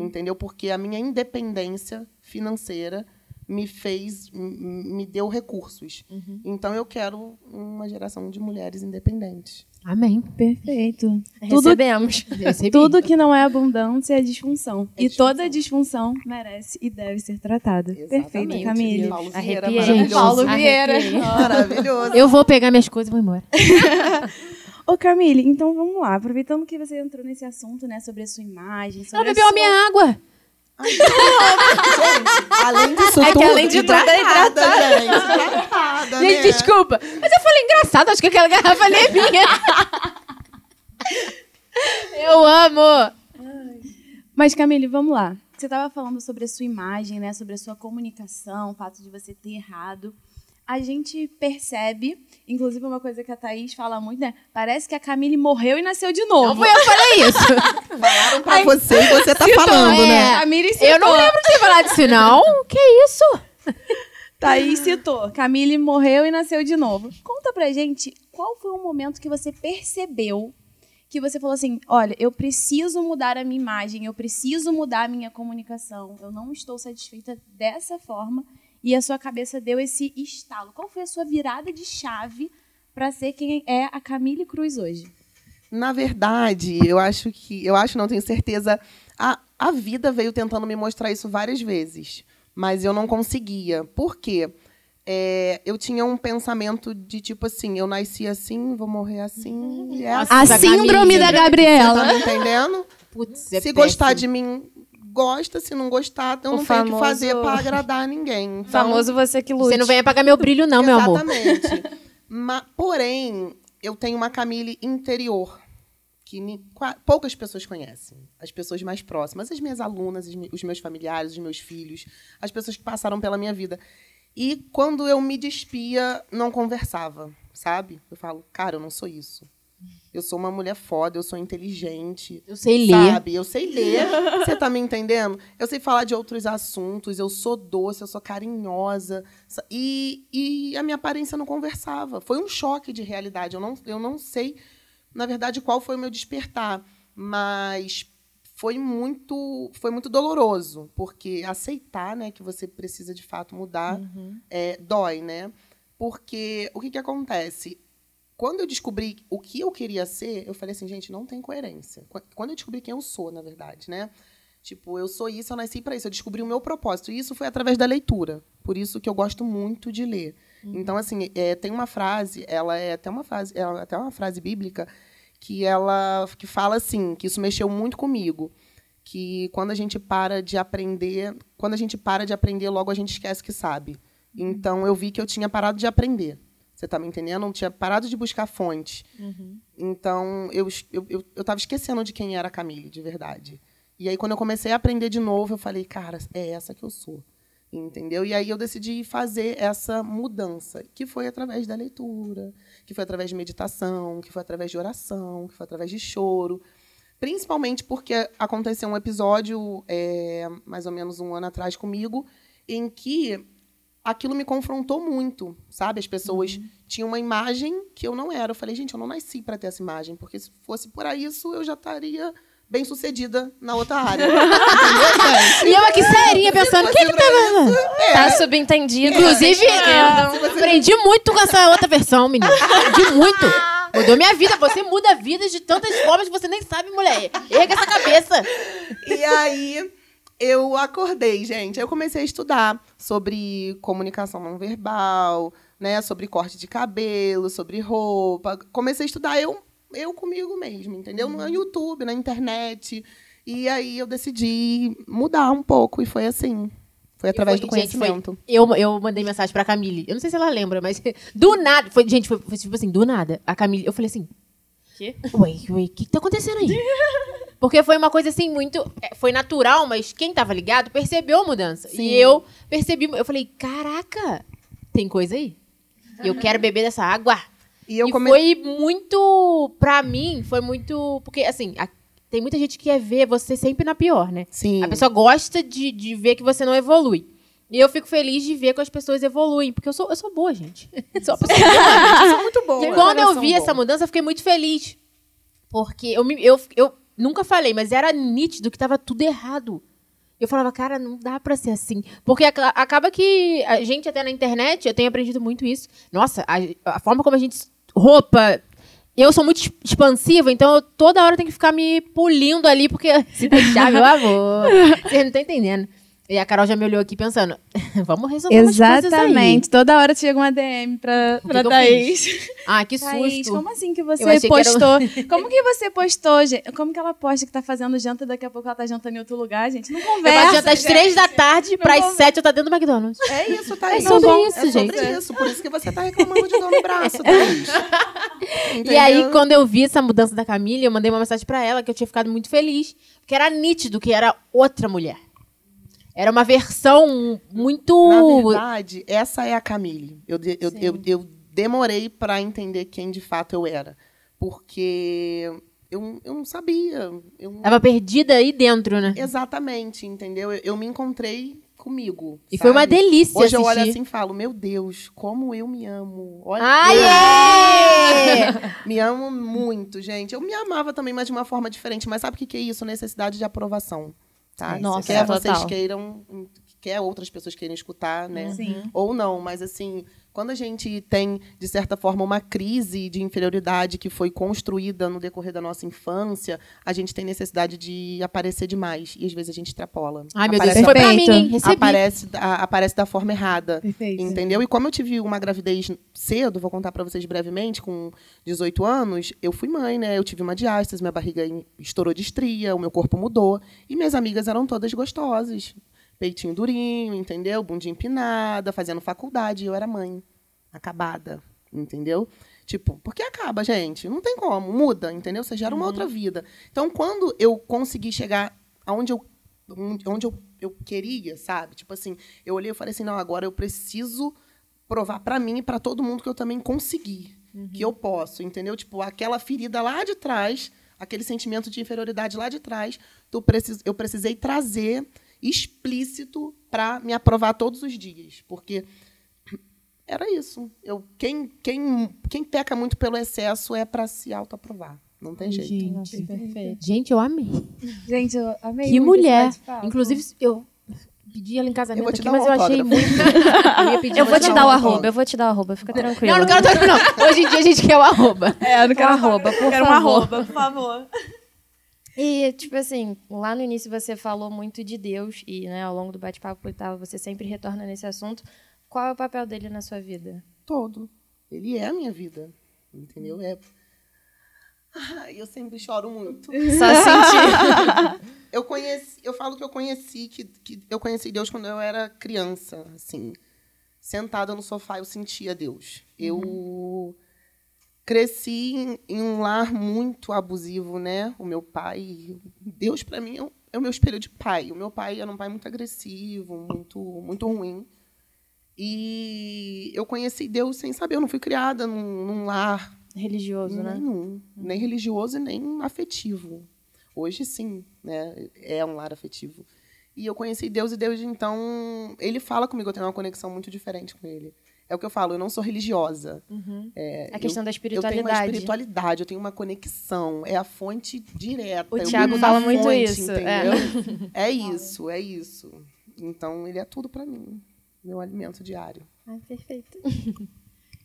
Entendeu? Porque a minha independência financeira me fez, me deu recursos. Uhum. Então eu quero uma geração de mulheres independentes.
Amém.
Perfeito.
Recebemos.
Tudo, tudo que não é abundância é disfunção. É e disfunção. toda disfunção merece e deve ser tratada. Exatamente. Perfeito, Camille.
Paulo Vieira, Arrepiei.
Paulo Vieira.
Maravilhoso.
Eu vou pegar minhas coisas e vou embora.
Ô, Camille, então vamos lá. Aproveitando que você entrou nesse assunto, né, sobre a sua imagem. Sobre
Ela bebeu a, sua... a minha água.
Ai, gente, além disso é
tudo, que além de tudo é hidratada,
gente. Hidratada,
gente,
né?
desculpa. Mas eu falei engraçado, acho que aquela garrafa ali é minha. eu amo.
Mas, Camille, vamos lá. Você estava falando sobre a sua imagem, né? Sobre a sua comunicação, o fato de você ter errado a gente percebe, inclusive uma coisa que a Thaís fala muito, né? Parece que a Camille morreu e nasceu de novo.
Não foi eu que falei isso.
Falaram pra Aí, você e você tá citou, falando, é. né?
Camille citou.
Eu não lembro de ter falado isso, não. Que isso?
Thaís citou. Camille morreu e nasceu de novo. Conta pra gente qual foi o momento que você percebeu que você falou assim: olha, eu preciso mudar a minha imagem, eu preciso mudar a minha comunicação, eu não estou satisfeita dessa forma e a sua cabeça deu esse estalo. Qual foi a sua virada de chave para ser quem é a Camille Cruz hoje?
Na verdade, eu acho que. Eu acho, não tenho certeza. A, a vida veio tentando me mostrar isso várias vezes. Mas eu não conseguia. Por quê? É, eu tinha um pensamento de tipo assim, eu nasci assim, vou morrer assim.
É assim. A síndrome da Gabriela.
Você tá me entendendo?
Putz, é
Se gostar de mim, gosta, se não gostar, então não famoso... tem o que fazer para agradar ninguém. Então,
famoso você que luta.
Você não vem apagar meu brilho, não, meu amor.
Exatamente. porém, eu tenho uma Camille interior que poucas pessoas conhecem. As pessoas mais próximas, as minhas alunas, os meus familiares, os meus filhos, as pessoas que passaram pela minha vida. E quando eu me despia, não conversava, sabe? Eu falo, cara, eu não sou isso. Eu sou uma mulher foda, eu sou inteligente.
Eu sei ler.
Sabe? Eu sei ler. Você tá me entendendo? Eu sei falar de outros assuntos, eu sou doce, eu sou carinhosa. E, e a minha aparência não conversava. Foi um choque de realidade. Eu não, eu não sei, na verdade, qual foi o meu despertar. Mas foi muito foi muito doloroso porque aceitar né que você precisa de fato mudar uhum. é, dói né porque o que, que acontece quando eu descobri o que eu queria ser, eu falei assim, gente, não tem coerência. Quando eu descobri quem eu sou, na verdade, né? Tipo, eu sou isso, eu nasci para isso. Eu descobri o meu propósito. E isso foi através da leitura. Por isso que eu gosto muito de ler. Uhum. Então, assim, é, tem uma frase, ela é até uma frase, é até uma frase bíblica que ela que fala assim, que isso mexeu muito comigo, que quando a gente para de aprender, quando a gente para de aprender, logo a gente esquece que sabe. Uhum. Então, eu vi que eu tinha parado de aprender. Você está me entendendo? Eu não tinha parado de buscar fontes. Uhum. Então, eu estava eu, eu, eu esquecendo de quem era a Camille, de verdade. E aí, quando eu comecei a aprender de novo, eu falei, cara, é essa que eu sou. Entendeu? E aí eu decidi fazer essa mudança, que foi através da leitura, que foi através de meditação, que foi através de oração, que foi através de choro. Principalmente porque aconteceu um episódio, é, mais ou menos um ano atrás comigo, em que aquilo me confrontou muito, sabe? As pessoas uhum. tinham uma imagem que eu não era. Eu falei, gente, eu não nasci para ter essa imagem, porque se fosse por isso, eu já estaria bem sucedida na outra área.
e eu aqui serinha pensando, o que que tá vendo?
É. Tá subentendido.
Inclusive, é. eu aprendi muito com essa outra versão, menina. Aprendi muito. Mudou minha vida. Você muda vidas de tantas formas que você nem sabe, mulher. Erga essa cabeça.
E aí eu acordei, gente. Eu comecei a estudar sobre comunicação não verbal, né, sobre corte de cabelo, sobre roupa. Comecei a estudar eu, eu comigo mesmo, entendeu? No uhum. YouTube, na internet. E aí eu decidi mudar um pouco e foi assim. Foi através foi, do conhecimento.
Gente, foi, eu, eu mandei mensagem pra Camille. Eu não sei se ela lembra, mas do nada. Foi, gente, foi, foi tipo assim, do nada. A Camille, eu falei assim.
Quê?
Ué, ué, o que, que tá acontecendo aí? Porque foi uma coisa assim muito. É, foi natural, mas quem tava ligado percebeu a mudança. Sim. E eu percebi, eu falei: caraca, tem coisa aí. Eu quero beber dessa água. E, eu e come... foi muito. Pra mim, foi muito. Porque, assim, a, tem muita gente que quer ver você sempre na pior, né?
Sim.
A pessoa gosta de, de ver que você não evolui. E eu fico feliz de ver que as pessoas evoluem, porque eu sou, eu sou boa, gente.
sou uma pessoa boa, eu sou muito boa.
E quando eu vi bom. essa mudança, eu fiquei muito feliz. Porque eu, eu, eu nunca falei, mas era nítido que estava tudo errado. Eu falava, cara, não dá pra ser assim. Porque acaba que a gente, até na internet, eu tenho aprendido muito isso. Nossa, a, a forma como a gente. Roupa. Eu sou muito expansiva, então eu toda hora tenho que ficar me polindo ali, porque se deixar, meu amor. Vocês não estão entendendo. E a Carol já me olhou aqui pensando, vamos resolver
Exatamente. Toda hora chega uma DM pra, pra que Thaís.
Que ah, que susto. Thaís,
como assim que você postou? Que um... como que você postou, gente? Como que ela posta que tá fazendo janta e daqui a pouco ela tá jantando em outro lugar, gente? Não conversa. Eu
janta às três da tarde, para as sete eu tá dentro do McDonald's.
É isso, Thaís.
É sobre não, isso, é gente.
É sobre isso. Por isso que você tá reclamando de dor no braço, Thaís.
e aí, quando eu vi essa mudança da Camila, eu mandei uma mensagem para ela que eu tinha ficado muito feliz. Porque era nítido que era outra mulher. Era uma versão muito.
Na verdade, essa é a Camille. Eu, eu, eu, eu demorei para entender quem de fato eu era. Porque eu, eu não sabia. Eu...
Tava perdida aí dentro, né?
Exatamente, entendeu? Eu, eu me encontrei comigo.
E sabe? foi uma delícia.
Hoje
assistir. eu
olho assim e falo: Meu Deus, como eu me amo.
Olha, Ai, é!
me amo muito, gente. Eu me amava também, mas de uma forma diferente. Mas sabe o que é isso? Necessidade de aprovação. Tá?
Nossa,
quer vocês queiram, quer outras pessoas queiram escutar, né?
Sim.
Ou não, mas assim, quando a gente tem, de certa forma, uma crise de inferioridade que foi construída no decorrer da nossa infância, a gente tem necessidade de aparecer demais. E às vezes a gente extrapola.
Ai, meu aparece, Deus, foi pra mim, hein? Recebi.
Aparece, a, aparece da forma errada.
Perfeito.
Entendeu? E como eu tive uma gravidez cedo, vou contar para vocês brevemente, com 18 anos, eu fui mãe, né? Eu tive uma diástase, minha barriga estourou de estria, o meu corpo mudou. E minhas amigas eram todas gostosas peitinho durinho, entendeu? Bundinha empinada, fazendo faculdade, e eu era mãe, acabada, entendeu? Tipo, porque acaba, gente, não tem como, muda, entendeu? Você gera uma uhum. outra vida. Então, quando eu consegui chegar aonde eu onde eu, eu queria, sabe? Tipo assim, eu olhei e falei assim, não, agora eu preciso provar para mim e para todo mundo que eu também consegui, uhum. que eu posso, entendeu? Tipo, aquela ferida lá de trás, aquele sentimento de inferioridade lá de trás, tu precis, eu precisei trazer explícito para me aprovar todos os dias, porque era isso. Eu, quem, quem, quem peca muito pelo excesso é para se autoaprovar. Não tem jeito.
Gente, perfeito. Gente, eu amei.
Gente, eu amei.
Que mulher. Inclusive, eu pedi ela em casamento aqui, mas eu achei muito. eu,
eu vou te dar o arroba, eu vou te dar o arroba, fica tranquilo.
Não, não quero dar, não. Hoje em dia a gente quer o arroba.
É, eu não quero
o arroba, por
quero
favor.
um arroba, por favor.
E, tipo assim, lá no início você falou muito de Deus e, né, ao longo do bate-papo e tal, você sempre retorna nesse assunto. Qual é o papel dele na sua vida?
Todo. Ele é a minha vida, entendeu? É... Ai, eu sempre choro muito.
Só sentir.
eu conheci, eu falo que eu conheci que, que eu conheci Deus quando eu era criança, assim, sentada no sofá eu sentia Deus. Eu uhum cresci em, em, um lar muito abusivo, né? O meu pai, Deus para mim é o, é o, meu espelho de pai. O meu pai era um pai muito agressivo, muito muito ruim. E eu conheci Deus sem saber. Eu não fui criada num, num lar
religioso,
nenhum,
né?
Nenhum, nem religioso e nem afetivo. Hoje sim, né? É um lar afetivo. E eu conheci Deus e Deus então ele fala comigo. Eu tenho uma conexão muito diferente com ele. É o que eu falo, eu não sou religiosa.
Uhum. É, a questão
eu,
da espiritualidade.
Eu tenho uma espiritualidade, eu tenho uma conexão. É a fonte direta.
O Tiago fala muito
fonte,
isso.
É. Entendeu? É, é isso, é isso. Então, ele é tudo para mim. Meu alimento diário.
Ah, perfeito.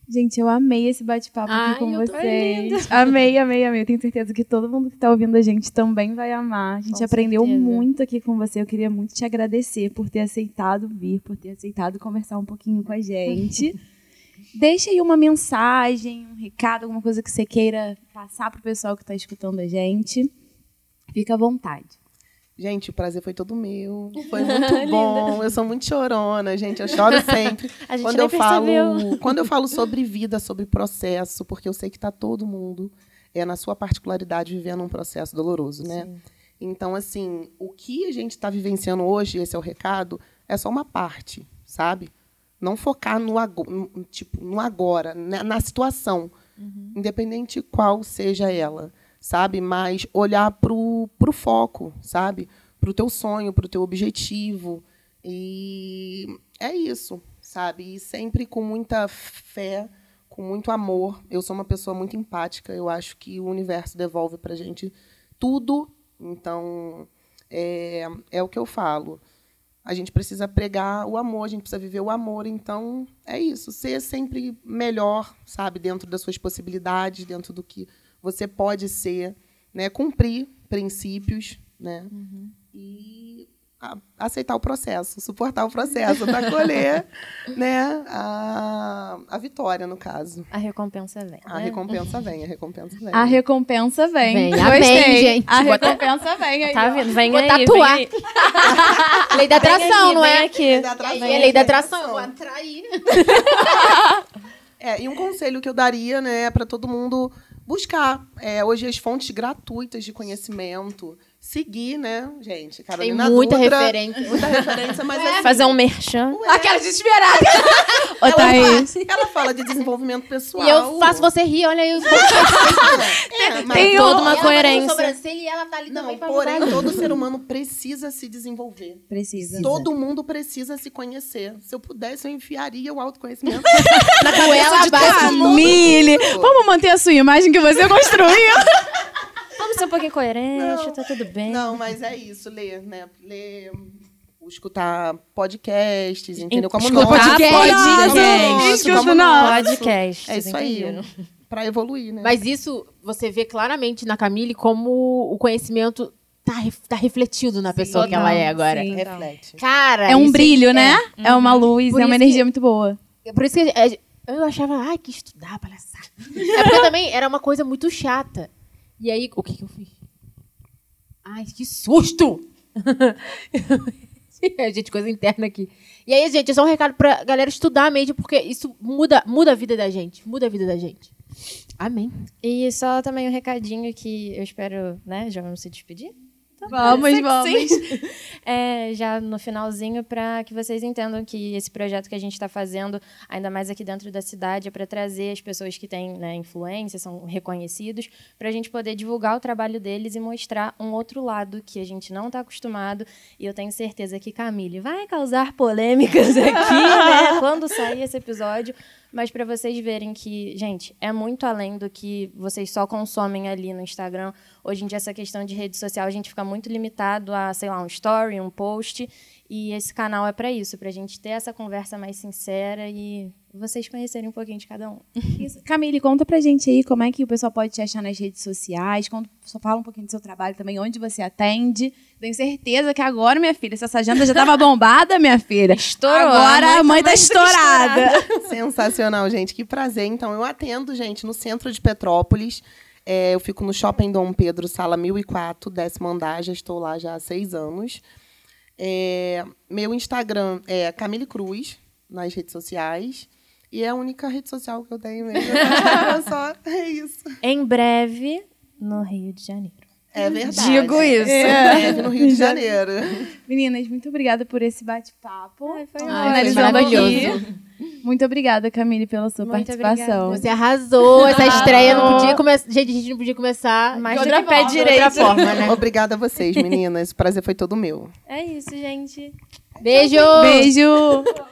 Gente, eu amei esse bate-papo aqui com vocês. Amei, amei, amei. Eu tenho certeza que todo mundo que está ouvindo a gente também vai amar. A gente com aprendeu certeza. muito aqui com você. Eu queria muito te agradecer por ter aceitado vir, por ter aceitado conversar um pouquinho com a gente. Deixa aí uma mensagem, um recado, alguma coisa que você queira passar para o pessoal que está escutando a gente. Fica à vontade.
Gente, o prazer foi todo meu. Foi muito bom. eu sou muito chorona, gente. Eu choro sempre.
A gente
quando eu
percebeu.
falo, quando eu falo sobre vida, sobre processo, porque eu sei que está todo mundo é na sua particularidade vivendo um processo doloroso, né? Sim. Então, assim, o que a gente está vivenciando hoje, esse é o recado, é só uma parte, sabe? Não focar no, no tipo no agora, na, na situação, uhum. independente qual seja ela sabe? Mas olhar para o foco, sabe? Para o teu sonho, para o teu objetivo. E é isso, sabe? E sempre com muita fé, com muito amor. Eu sou uma pessoa muito empática. Eu acho que o universo devolve para gente tudo. Então, é, é o que eu falo. a gente precisa pregar o amor, a gente precisa viver o amor. Então, é isso. Ser sempre melhor, sabe? Dentro das suas possibilidades, dentro do que você pode ser. Né? Cumprir princípios, né? Uhum. E aceitar o processo, suportar o processo, para colher né, a, a vitória, no caso.
A recompensa vem.
A né? recompensa vem, a recompensa vem.
A recompensa vem.
vem. Amém, gente.
A recompensa vem aí.
Tá vindo, vem
Vou
aí,
tatuar.
Vem
aí. lei da atração, não é?
Aqui.
Lei da atração.
É lei da atração. Vou atrair.
Conselho que eu daria, né, para todo mundo buscar. É, hoje as fontes gratuitas de conhecimento, seguir, né, gente? Carolina
Tem muita
Dutra,
referência.
Muita referência, mas é.
Fazer um merchan.
Aquela desesperada.
Ô,
ela,
Thaís.
fala, ela fala de desenvolvimento pessoal.
E eu faço você rir, olha aí os
É, mas
Tem
toda
um-
uma
Ela
coerência.
sobrancelha e ela tá ali
Não, porém, todo ser humano precisa se desenvolver.
Precisa.
Todo mundo precisa se conhecer. Se eu pudesse, eu enfiaria o autoconhecimento
Na goela abaixo.
Família. Vamos manter a sua imagem que você construiu.
Vamos ser um pouquinho coerente,
Não.
tá tudo bem.
Não, mas é isso, ler, né? Ler, escutar podcasts, entendeu? Como
Escutar
nós,
podcast,
como
gente.
nós,
Escuta
como
nós.
nós.
Podcast.
É isso aí. Pra evoluir, né?
Mas isso você vê claramente na Camille como o conhecimento tá, tá refletido na pessoa que ela é agora.
sim.
Reflete.
Cara,
É um
isso
brilho, né? É uma luz, é uma energia
que-
muito boa.
É por isso que é, eu achava, ai, que estudar, palhaçada. É porque também era uma coisa muito chata. E aí, o que, que eu fiz? Ai, que susto! gente, coisa interna aqui. E aí, gente, é só um recado pra galera estudar mesmo, porque isso muda, muda a vida da gente. Muda a vida da gente. Amém.
E só também um recadinho que eu espero, né? Já vamos se despedir?
Vamos, vamos.
É, já no finalzinho, para que vocês entendam que esse projeto que a gente está fazendo, ainda mais aqui dentro da cidade, é para trazer as pessoas que têm né, influência, são reconhecidos, para a gente poder divulgar o trabalho deles e mostrar um outro lado que a gente não está acostumado. E eu tenho certeza que Camille vai causar polêmicas aqui, né, quando sair esse episódio. Mas para vocês verem que, gente, é muito além do que vocês só consomem ali no Instagram. Hoje em dia, essa questão de rede social, a gente fica muito limitado a, sei lá, um story, um post. E esse canal é para isso, para a gente ter essa conversa mais sincera e vocês conhecerem um pouquinho de cada um.
Isso. Camille, conta pra gente aí como é que o pessoal pode te achar nas redes sociais. Conta, só fala um pouquinho do seu trabalho também, onde você atende. Tenho certeza que agora, minha filha, essa agenda já tava bombada, minha filha.
Estourou,
Agora
a
a
mãe
mãe
tá
tá
que
estourada.
Sensacional, gente. Que prazer. Então, eu atendo, gente, no centro de Petrópolis. É, eu fico no Shopping Dom Pedro, sala 1004, décimo andar. Já estou lá já há seis anos. É, meu Instagram é Camille Cruz, nas redes sociais. E é a única rede social que eu tenho mesmo. Só, é isso.
Em breve, no Rio de Janeiro.
É verdade.
Digo isso.
É. Breve no Rio de Janeiro.
Meninas, muito obrigada por esse bate-papo.
Ai, foi
Ai, foi
Finalizando
maravilhoso.
aqui. Muito obrigada, Camille, pela sua
Muito
participação.
Você arrasou. Essa estreia não podia começar. Gente, a gente não podia começar
Mais
de
do
outra
que pé
forma, de outra
direito.
forma, né?
Obrigada a vocês, meninas. O prazer foi todo meu.
É isso, gente.
Beijo!
Beijo!